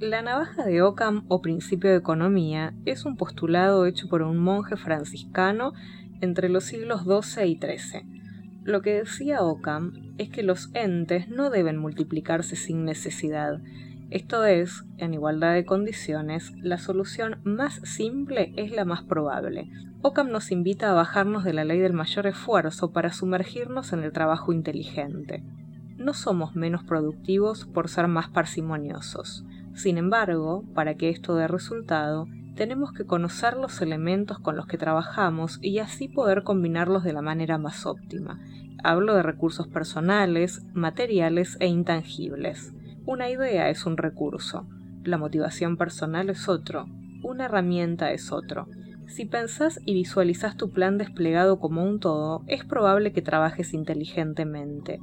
La navaja de Ockham o principio de economía es un postulado hecho por un monje franciscano entre los siglos XII y XIII. Lo que decía Ockham es que los entes no deben multiplicarse sin necesidad. Esto es, en igualdad de condiciones, la solución más simple es la más probable. Ockham nos invita a bajarnos de la ley del mayor esfuerzo para sumergirnos en el trabajo inteligente. No somos menos productivos por ser más parsimoniosos. Sin embargo, para que esto dé resultado, tenemos que conocer los elementos con los que trabajamos y así poder combinarlos de la manera más óptima. Hablo de recursos personales, materiales e intangibles. Una idea es un recurso, la motivación personal es otro, una herramienta es otro. Si pensás y visualizás tu plan desplegado como un todo, es probable que trabajes inteligentemente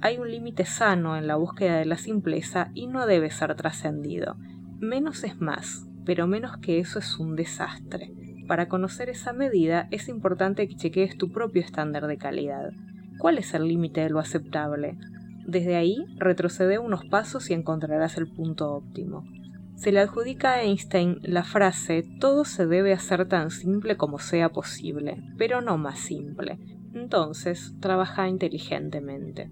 hay un límite sano en la búsqueda de la simpleza y no debe ser trascendido. Menos es más, pero menos que eso es un desastre. Para conocer esa medida es importante que chequees tu propio estándar de calidad. ¿Cuál es el límite de lo aceptable? Desde ahí, retrocede unos pasos y encontrarás el punto óptimo. Se le adjudica a Einstein la frase todo se debe hacer tan simple como sea posible, pero no más simple. Entonces, trabaja inteligentemente.